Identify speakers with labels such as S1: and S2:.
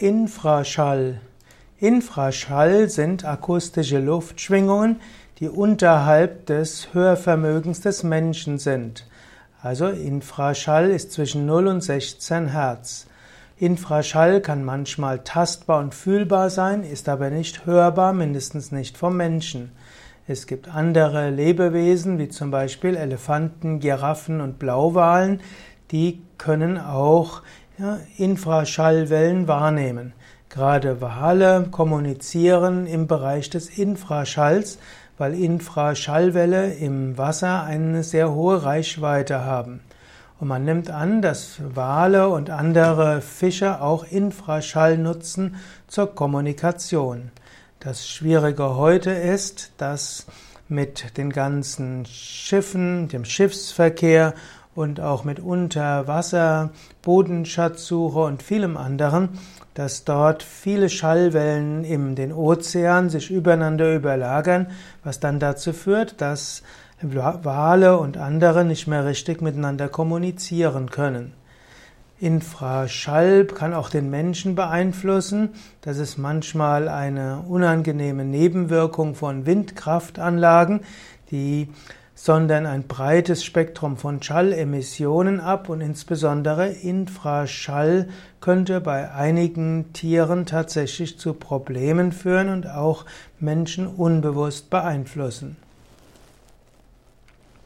S1: Infraschall. Infraschall sind akustische Luftschwingungen, die unterhalb des Hörvermögens des Menschen sind. Also Infraschall ist zwischen 0 und 16 Hertz. Infraschall kann manchmal tastbar und fühlbar sein, ist aber nicht hörbar, mindestens nicht vom Menschen. Es gibt andere Lebewesen, wie zum Beispiel Elefanten, Giraffen und Blauwalen, die können auch Infraschallwellen wahrnehmen. Gerade Wale kommunizieren im Bereich des Infraschalls, weil Infraschallwelle im Wasser eine sehr hohe Reichweite haben. Und man nimmt an, dass Wale und andere Fische auch Infraschall nutzen zur Kommunikation. Das Schwierige heute ist, dass mit den ganzen Schiffen, dem Schiffsverkehr und auch mit Unterwasser, Bodenschatzsuche und vielem anderen, dass dort viele Schallwellen in den Ozean sich übereinander überlagern, was dann dazu führt, dass Wale und andere nicht mehr richtig miteinander kommunizieren können. Infraschall kann auch den Menschen beeinflussen. Das ist manchmal eine unangenehme Nebenwirkung von Windkraftanlagen, die sondern ein breites Spektrum von Schallemissionen ab und insbesondere Infraschall könnte bei einigen Tieren tatsächlich zu Problemen führen und auch Menschen unbewusst beeinflussen.